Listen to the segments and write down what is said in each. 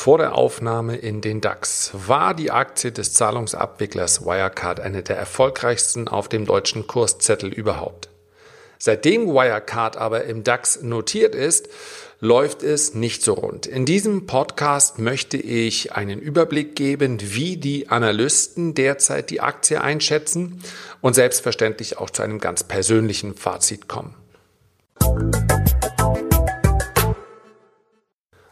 Vor der Aufnahme in den DAX war die Aktie des Zahlungsabwicklers Wirecard eine der erfolgreichsten auf dem deutschen Kurszettel überhaupt. Seitdem Wirecard aber im DAX notiert ist, läuft es nicht so rund. In diesem Podcast möchte ich einen Überblick geben, wie die Analysten derzeit die Aktie einschätzen und selbstverständlich auch zu einem ganz persönlichen Fazit kommen.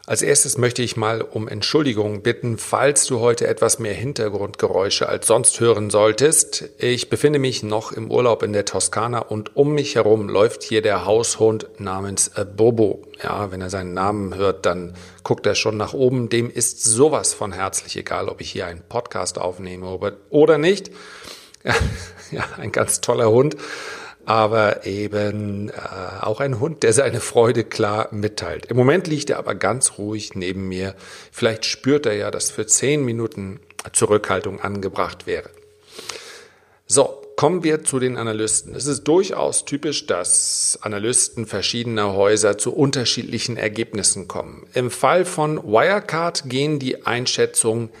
Als erstes möchte ich mal um Entschuldigung bitten, falls du heute etwas mehr Hintergrundgeräusche als sonst hören solltest. Ich befinde mich noch im Urlaub in der Toskana und um mich herum läuft hier der Haushund namens äh, Bobo. Ja, wenn er seinen Namen hört, dann guckt er schon nach oben. Dem ist sowas von herzlich egal, ob ich hier einen Podcast aufnehme oder nicht. Ja, ein ganz toller Hund aber eben äh, auch ein Hund, der seine Freude klar mitteilt. Im Moment liegt er aber ganz ruhig neben mir. Vielleicht spürt er ja, dass für zehn Minuten Zurückhaltung angebracht wäre. So, kommen wir zu den Analysten. Es ist durchaus typisch, dass Analysten verschiedener Häuser zu unterschiedlichen Ergebnissen kommen. Im Fall von Wirecard gehen die Einschätzungen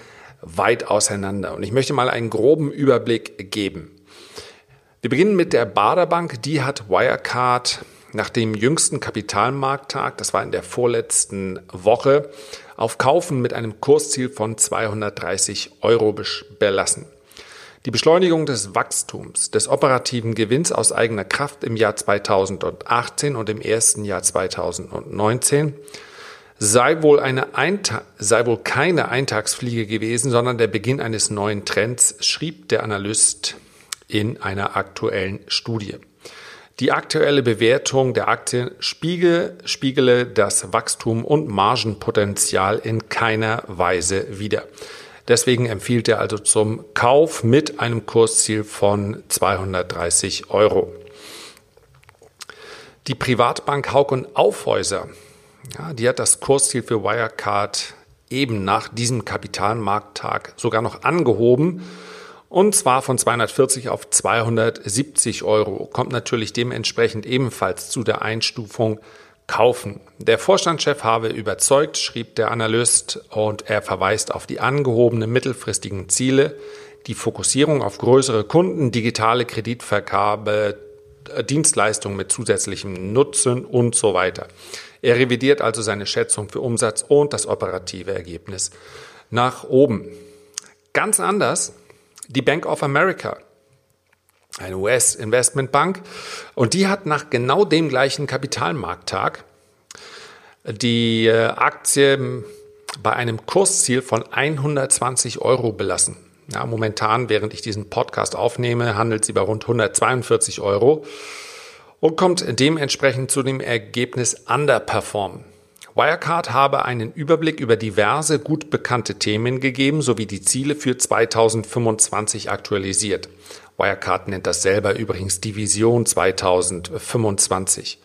weit auseinander. Und ich möchte mal einen groben Überblick geben. Wir beginnen mit der Baderbank. Die hat Wirecard nach dem jüngsten Kapitalmarkttag, das war in der vorletzten Woche, auf Kaufen mit einem Kursziel von 230 Euro belassen. Die Beschleunigung des Wachstums, des operativen Gewinns aus eigener Kraft im Jahr 2018 und im ersten Jahr 2019 sei wohl, eine sei wohl keine Eintagsfliege gewesen, sondern der Beginn eines neuen Trends, schrieb der Analyst in einer aktuellen Studie. Die aktuelle Bewertung der Aktie spiegele, spiegele das Wachstum und Margenpotenzial in keiner Weise wider. Deswegen empfiehlt er also zum Kauf mit einem Kursziel von 230 Euro. Die Privatbank Haug und Aufhäuser, ja, die hat das Kursziel für Wirecard eben nach diesem Kapitalmarkttag sogar noch angehoben und zwar von 240 auf 270 Euro. Kommt natürlich dementsprechend ebenfalls zu der Einstufung kaufen. Der Vorstandschef habe überzeugt, schrieb der Analyst, und er verweist auf die angehobenen mittelfristigen Ziele, die Fokussierung auf größere Kunden, digitale Kreditvergabe, Dienstleistungen mit zusätzlichem Nutzen und so weiter. Er revidiert also seine Schätzung für Umsatz und das operative Ergebnis nach oben. Ganz anders die Bank of America, eine US-Investmentbank, und die hat nach genau dem gleichen Kapitalmarkttag die äh, Aktie bei einem Kursziel von 120 Euro belassen. Ja, momentan, während ich diesen Podcast aufnehme, handelt sie bei rund 142 Euro und kommt dementsprechend zu dem Ergebnis Underperform. Wirecard habe einen Überblick über diverse gut bekannte Themen gegeben sowie die Ziele für 2025 aktualisiert. Wirecard nennt das selber übrigens Division 2025.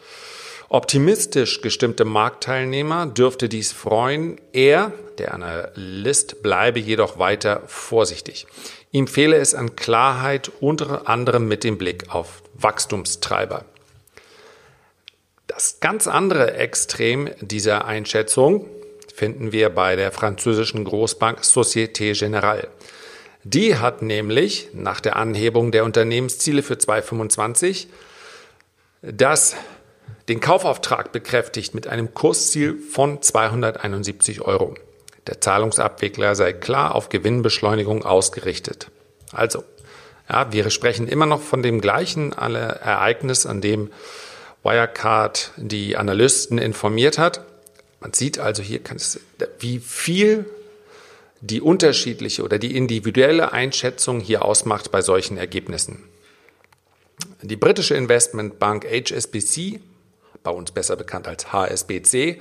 Optimistisch gestimmte Marktteilnehmer dürfte dies freuen. Er, der Analyst, bleibe jedoch weiter vorsichtig. Ihm fehle es an Klarheit, unter anderem mit dem Blick auf Wachstumstreiber. Das ganz andere Extrem dieser Einschätzung finden wir bei der französischen Großbank Société Générale. Die hat nämlich nach der Anhebung der Unternehmensziele für 2025 das, den Kaufauftrag bekräftigt mit einem Kursziel von 271 Euro. Der Zahlungsabwickler sei klar auf Gewinnbeschleunigung ausgerichtet. Also, ja, wir sprechen immer noch von dem gleichen Ereignis, an dem Wirecard die Analysten informiert hat. Man sieht also hier, wie viel die unterschiedliche oder die individuelle Einschätzung hier ausmacht bei solchen Ergebnissen. Die britische Investmentbank HSBC, bei uns besser bekannt als HSBC,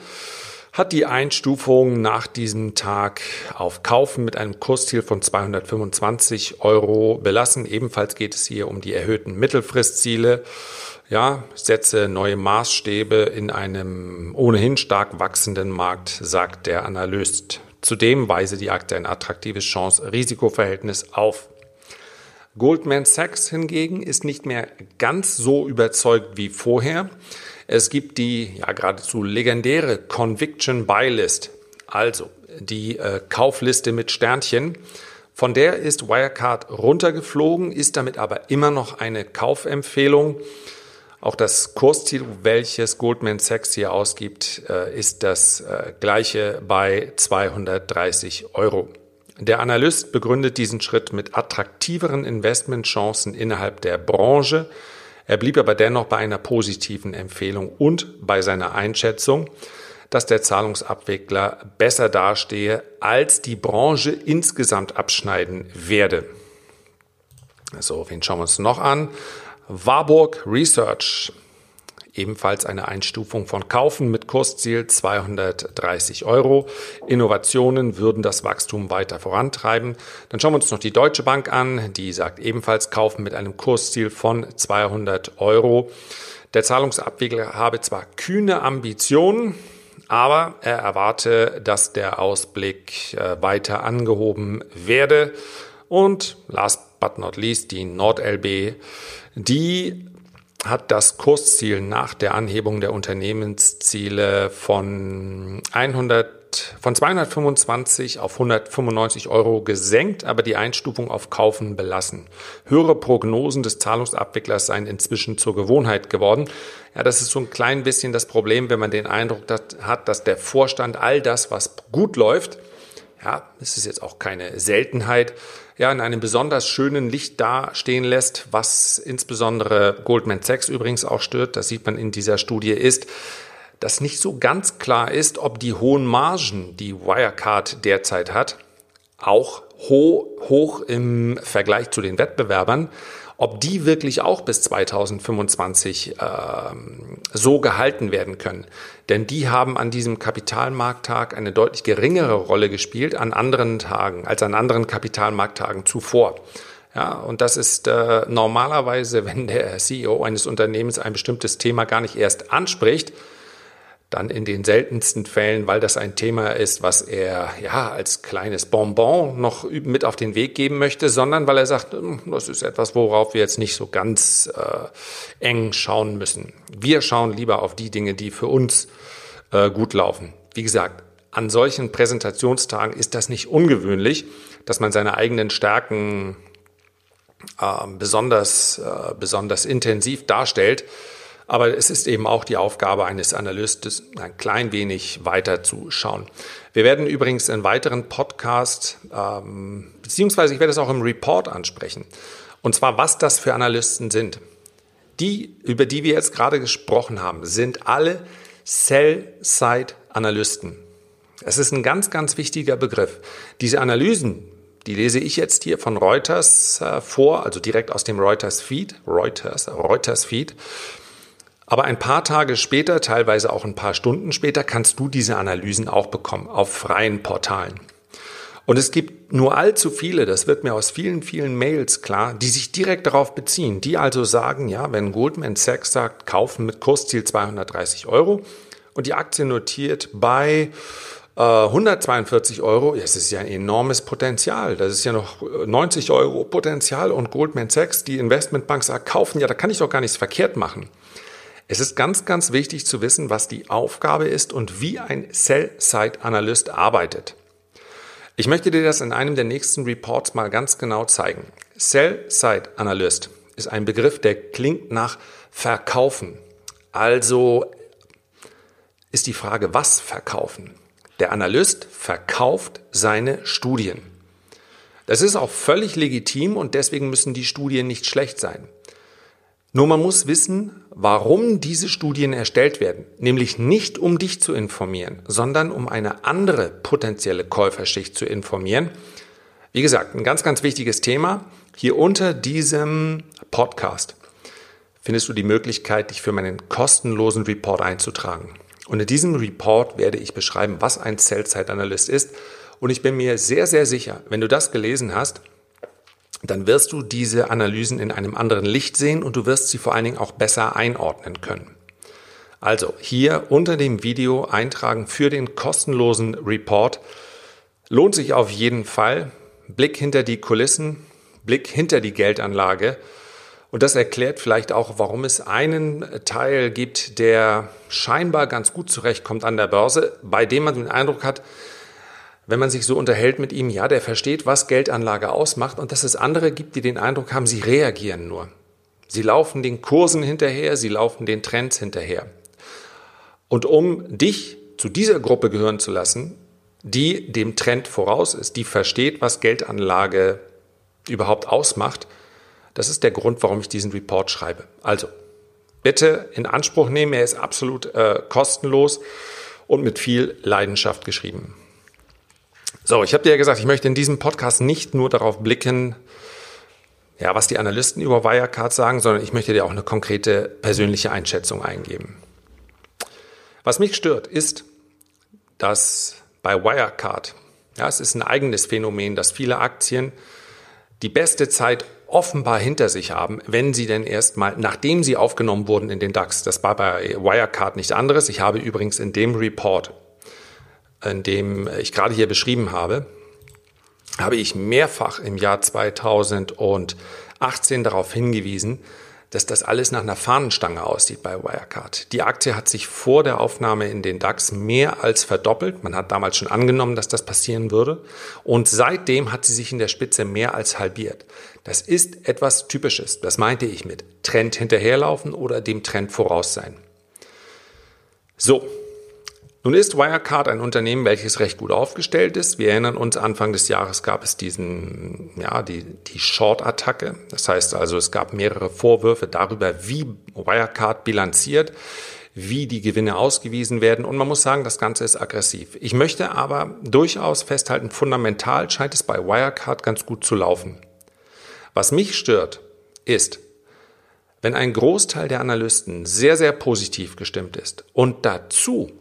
hat die Einstufung nach diesem Tag auf Kaufen mit einem Kursziel von 225 Euro belassen. Ebenfalls geht es hier um die erhöhten Mittelfristziele ja, setze neue Maßstäbe in einem ohnehin stark wachsenden Markt, sagt der Analyst. Zudem weise die Akte ein attraktives Chance-Risikoverhältnis auf. Goldman Sachs hingegen ist nicht mehr ganz so überzeugt wie vorher. Es gibt die ja geradezu legendäre Conviction Buy List. Also, die äh, Kaufliste mit Sternchen. Von der ist Wirecard runtergeflogen, ist damit aber immer noch eine Kaufempfehlung. Auch das Kursziel, welches Goldman Sachs hier ausgibt, äh, ist das äh, gleiche bei 230 Euro. Der Analyst begründet diesen Schritt mit attraktiveren Investmentchancen innerhalb der Branche. Er blieb aber dennoch bei einer positiven Empfehlung und bei seiner Einschätzung, dass der Zahlungsabwickler besser dastehe, als die Branche insgesamt abschneiden werde. So, wen schauen wir uns noch an? Warburg Research ebenfalls eine Einstufung von Kaufen mit Kursziel 230 Euro. Innovationen würden das Wachstum weiter vorantreiben. Dann schauen wir uns noch die Deutsche Bank an. Die sagt ebenfalls Kaufen mit einem Kursziel von 200 Euro. Der Zahlungsabwickler habe zwar kühne Ambitionen, aber er erwarte, dass der Ausblick äh, weiter angehoben werde. Und last but not least die NordLB, die hat das Kursziel nach der Anhebung der Unternehmensziele von 100 von 225 auf 195 Euro gesenkt, aber die Einstufung auf Kaufen belassen. Höhere Prognosen des Zahlungsabwicklers seien inzwischen zur Gewohnheit geworden. Ja, das ist so ein klein bisschen das Problem, wenn man den Eindruck hat, dass der Vorstand all das, was gut läuft, ja, es ist jetzt auch keine Seltenheit, ja, in einem besonders schönen Licht dastehen lässt, was insbesondere Goldman Sachs übrigens auch stört, das sieht man in dieser Studie, ist, dass nicht so ganz klar ist, ob die hohen Margen, die Wirecard derzeit hat, auch hoch, hoch im Vergleich zu den Wettbewerbern, ob die wirklich auch bis 2025 äh, so gehalten werden können. Denn die haben an diesem Kapitalmarkttag eine deutlich geringere Rolle gespielt an anderen Tagen als an anderen Kapitalmarkttagen zuvor. Ja, und das ist äh, normalerweise, wenn der CEO eines Unternehmens ein bestimmtes Thema gar nicht erst anspricht, dann in den seltensten Fällen, weil das ein Thema ist, was er ja als kleines Bonbon noch mit auf den Weg geben möchte, sondern weil er sagt, hm, das ist etwas, worauf wir jetzt nicht so ganz äh, eng schauen müssen. Wir schauen lieber auf die Dinge, die für uns äh, gut laufen. Wie gesagt, an solchen Präsentationstagen ist das nicht ungewöhnlich, dass man seine eigenen Stärken äh, besonders, äh, besonders intensiv darstellt. Aber es ist eben auch die Aufgabe eines Analystes, ein klein wenig weiter zu schauen. Wir werden übrigens in weiteren Podcasts, ähm, beziehungsweise ich werde es auch im Report ansprechen. Und zwar, was das für Analysten sind. Die, über die wir jetzt gerade gesprochen haben, sind alle Sell-Side-Analysten. Es ist ein ganz, ganz wichtiger Begriff. Diese Analysen, die lese ich jetzt hier von Reuters äh, vor, also direkt aus dem Reuters Feed, Reuters, Reuters Feed. Aber ein paar Tage später, teilweise auch ein paar Stunden später, kannst du diese Analysen auch bekommen auf freien Portalen. Und es gibt nur allzu viele, das wird mir aus vielen, vielen Mails klar, die sich direkt darauf beziehen, die also sagen, ja, wenn Goldman Sachs sagt, kaufen mit Kursziel 230 Euro und die Aktie notiert bei äh, 142 Euro, das ist ja ein enormes Potenzial. Das ist ja noch 90 Euro Potenzial und Goldman Sachs, die Investmentbank sagt, kaufen, ja, da kann ich doch gar nichts verkehrt machen. Es ist ganz, ganz wichtig zu wissen, was die Aufgabe ist und wie ein Sell-Side-Analyst arbeitet. Ich möchte dir das in einem der nächsten Reports mal ganz genau zeigen. Sell-Side-Analyst ist ein Begriff, der klingt nach Verkaufen. Also ist die Frage, was verkaufen? Der Analyst verkauft seine Studien. Das ist auch völlig legitim und deswegen müssen die Studien nicht schlecht sein. Nur man muss wissen, warum diese Studien erstellt werden. Nämlich nicht um dich zu informieren, sondern um eine andere potenzielle Käuferschicht zu informieren. Wie gesagt, ein ganz, ganz wichtiges Thema. Hier unter diesem Podcast findest du die Möglichkeit, dich für meinen kostenlosen Report einzutragen. Und in diesem Report werde ich beschreiben, was ein Sell-Side-Analyst ist. Und ich bin mir sehr, sehr sicher, wenn du das gelesen hast, dann wirst du diese Analysen in einem anderen Licht sehen und du wirst sie vor allen Dingen auch besser einordnen können. Also hier unter dem Video eintragen für den kostenlosen Report. Lohnt sich auf jeden Fall. Blick hinter die Kulissen, Blick hinter die Geldanlage. Und das erklärt vielleicht auch, warum es einen Teil gibt, der scheinbar ganz gut zurechtkommt an der Börse, bei dem man den Eindruck hat, wenn man sich so unterhält mit ihm, ja, der versteht, was Geldanlage ausmacht und dass es andere gibt, die den Eindruck haben, sie reagieren nur. Sie laufen den Kursen hinterher, sie laufen den Trends hinterher. Und um dich zu dieser Gruppe gehören zu lassen, die dem Trend voraus ist, die versteht, was Geldanlage überhaupt ausmacht, das ist der Grund, warum ich diesen Report schreibe. Also, bitte in Anspruch nehmen, er ist absolut äh, kostenlos und mit viel Leidenschaft geschrieben. So, ich habe dir ja gesagt, ich möchte in diesem Podcast nicht nur darauf blicken, ja, was die Analysten über Wirecard sagen, sondern ich möchte dir auch eine konkrete persönliche Einschätzung eingeben. Was mich stört, ist, dass bei Wirecard, ja, es ist ein eigenes Phänomen, dass viele Aktien die beste Zeit offenbar hinter sich haben, wenn sie denn erstmal, nachdem sie aufgenommen wurden in den DAX, das war bei Wirecard nicht anderes. Ich habe übrigens in dem Report, in dem ich gerade hier beschrieben habe, habe ich mehrfach im Jahr 2018 darauf hingewiesen, dass das alles nach einer Fahnenstange aussieht bei Wirecard. Die Aktie hat sich vor der Aufnahme in den DAX mehr als verdoppelt. Man hat damals schon angenommen, dass das passieren würde. Und seitdem hat sie sich in der Spitze mehr als halbiert. Das ist etwas Typisches. Das meinte ich mit Trend hinterherlaufen oder dem Trend voraus sein. So, nun ist Wirecard ein Unternehmen, welches recht gut aufgestellt ist. Wir erinnern uns, Anfang des Jahres gab es diesen, ja, die, die Short-Attacke. Das heißt also, es gab mehrere Vorwürfe darüber, wie Wirecard bilanziert, wie die Gewinne ausgewiesen werden. Und man muss sagen, das Ganze ist aggressiv. Ich möchte aber durchaus festhalten, fundamental scheint es bei Wirecard ganz gut zu laufen. Was mich stört, ist, wenn ein Großteil der Analysten sehr, sehr positiv gestimmt ist und dazu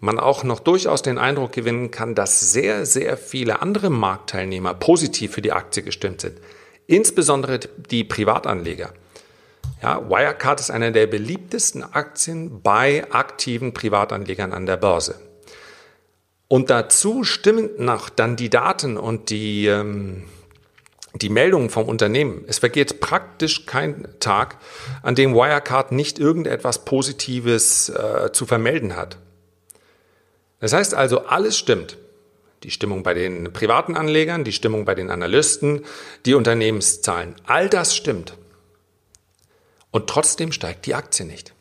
man auch noch durchaus den Eindruck gewinnen kann, dass sehr, sehr viele andere Marktteilnehmer positiv für die Aktie gestimmt sind. Insbesondere die Privatanleger. Ja, Wirecard ist einer der beliebtesten Aktien bei aktiven Privatanlegern an der Börse. Und dazu stimmen noch dann die Daten und die, ähm, die Meldungen vom Unternehmen. Es vergeht praktisch kein Tag, an dem Wirecard nicht irgendetwas Positives äh, zu vermelden hat. Das heißt also, alles stimmt. Die Stimmung bei den privaten Anlegern, die Stimmung bei den Analysten, die Unternehmenszahlen. All das stimmt. Und trotzdem steigt die Aktie nicht.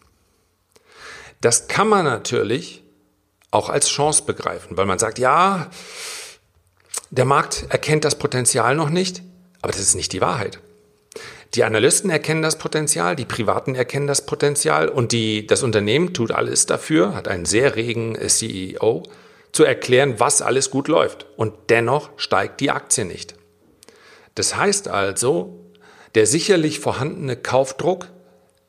Das kann man natürlich auch als Chance begreifen, weil man sagt, ja, der Markt erkennt das Potenzial noch nicht, aber das ist nicht die Wahrheit. Die Analysten erkennen das Potenzial, die Privaten erkennen das Potenzial und die, das Unternehmen tut alles dafür, hat einen sehr regen CEO, zu erklären, was alles gut läuft. Und dennoch steigt die Aktie nicht. Das heißt also, der sicherlich vorhandene Kaufdruck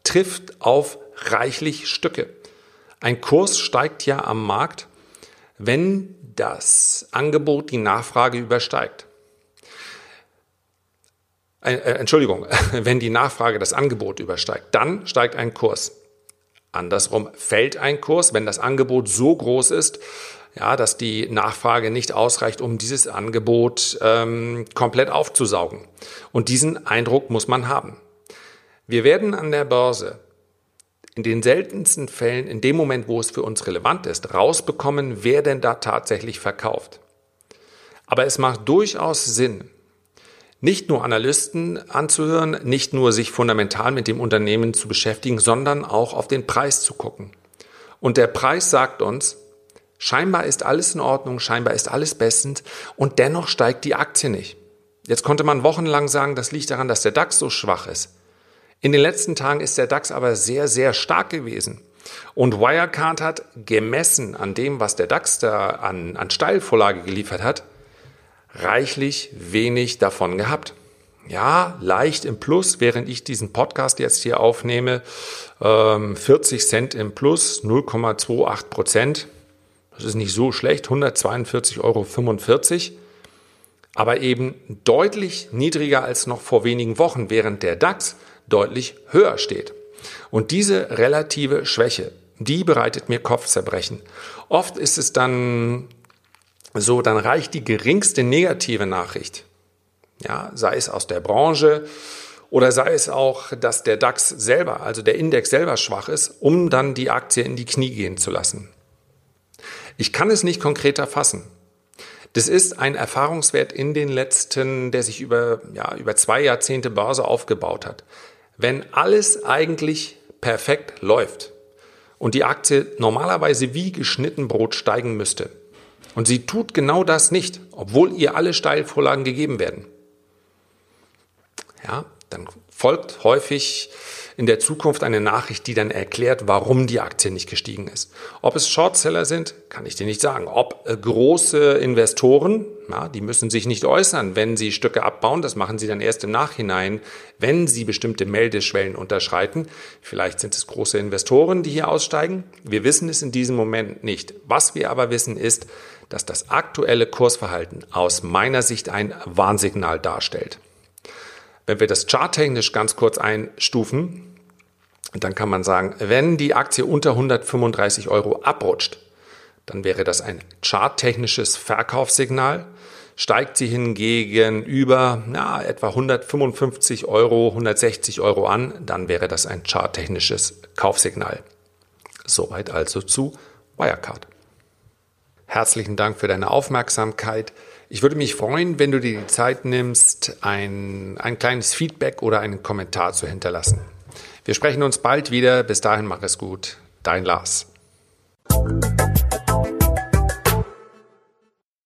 trifft auf reichlich Stücke. Ein Kurs steigt ja am Markt, wenn das Angebot die Nachfrage übersteigt. Äh, Entschuldigung, wenn die Nachfrage das Angebot übersteigt, dann steigt ein Kurs. Andersrum fällt ein Kurs, wenn das Angebot so groß ist, ja, dass die Nachfrage nicht ausreicht, um dieses Angebot ähm, komplett aufzusaugen. Und diesen Eindruck muss man haben. Wir werden an der Börse in den seltensten Fällen, in dem Moment, wo es für uns relevant ist, rausbekommen, wer denn da tatsächlich verkauft. Aber es macht durchaus Sinn, nicht nur Analysten anzuhören, nicht nur sich fundamental mit dem Unternehmen zu beschäftigen, sondern auch auf den Preis zu gucken. Und der Preis sagt uns, scheinbar ist alles in Ordnung, scheinbar ist alles bestens und dennoch steigt die Aktie nicht. Jetzt konnte man wochenlang sagen, das liegt daran, dass der DAX so schwach ist. In den letzten Tagen ist der DAX aber sehr, sehr stark gewesen. Und Wirecard hat gemessen an dem, was der DAX da an, an Steilvorlage geliefert hat, reichlich wenig davon gehabt. Ja, leicht im Plus, während ich diesen Podcast jetzt hier aufnehme, 40 ähm, Cent im Plus, 0,28 Prozent. Das ist nicht so schlecht, 142,45 Euro. Aber eben deutlich niedriger als noch vor wenigen Wochen, während der DAX deutlich höher steht. Und diese relative Schwäche, die bereitet mir Kopfzerbrechen. Oft ist es dann so, dann reicht die geringste negative Nachricht. Ja, sei es aus der Branche oder sei es auch, dass der DAX selber, also der Index selber schwach ist, um dann die Aktie in die Knie gehen zu lassen. Ich kann es nicht konkreter fassen. Das ist ein Erfahrungswert in den letzten, der sich über, ja, über zwei Jahrzehnte Börse aufgebaut hat. Wenn alles eigentlich perfekt läuft und die Aktie normalerweise wie geschnitten Brot steigen müsste und sie tut genau das nicht, obwohl ihr alle Steilvorlagen gegeben werden, ja, dann folgt häufig in der Zukunft eine Nachricht, die dann erklärt, warum die Aktie nicht gestiegen ist. Ob es Shortseller sind, kann ich dir nicht sagen. Ob äh, große Investoren, ja, die müssen sich nicht äußern, wenn sie Stücke abbauen. Das machen sie dann erst im Nachhinein, wenn sie bestimmte Meldeschwellen unterschreiten. Vielleicht sind es große Investoren, die hier aussteigen. Wir wissen es in diesem Moment nicht. Was wir aber wissen ist, dass das aktuelle Kursverhalten aus meiner Sicht ein Warnsignal darstellt. Wenn wir das charttechnisch ganz kurz einstufen, dann kann man sagen, wenn die Aktie unter 135 Euro abrutscht, dann wäre das ein charttechnisches Verkaufssignal. Steigt sie hingegen über na, etwa 155 Euro, 160 Euro an, dann wäre das ein charttechnisches Kaufsignal. Soweit also zu Wirecard. Herzlichen Dank für deine Aufmerksamkeit. Ich würde mich freuen, wenn du dir die Zeit nimmst, ein, ein kleines Feedback oder einen Kommentar zu hinterlassen. Wir sprechen uns bald wieder. Bis dahin mach es gut. Dein Lars.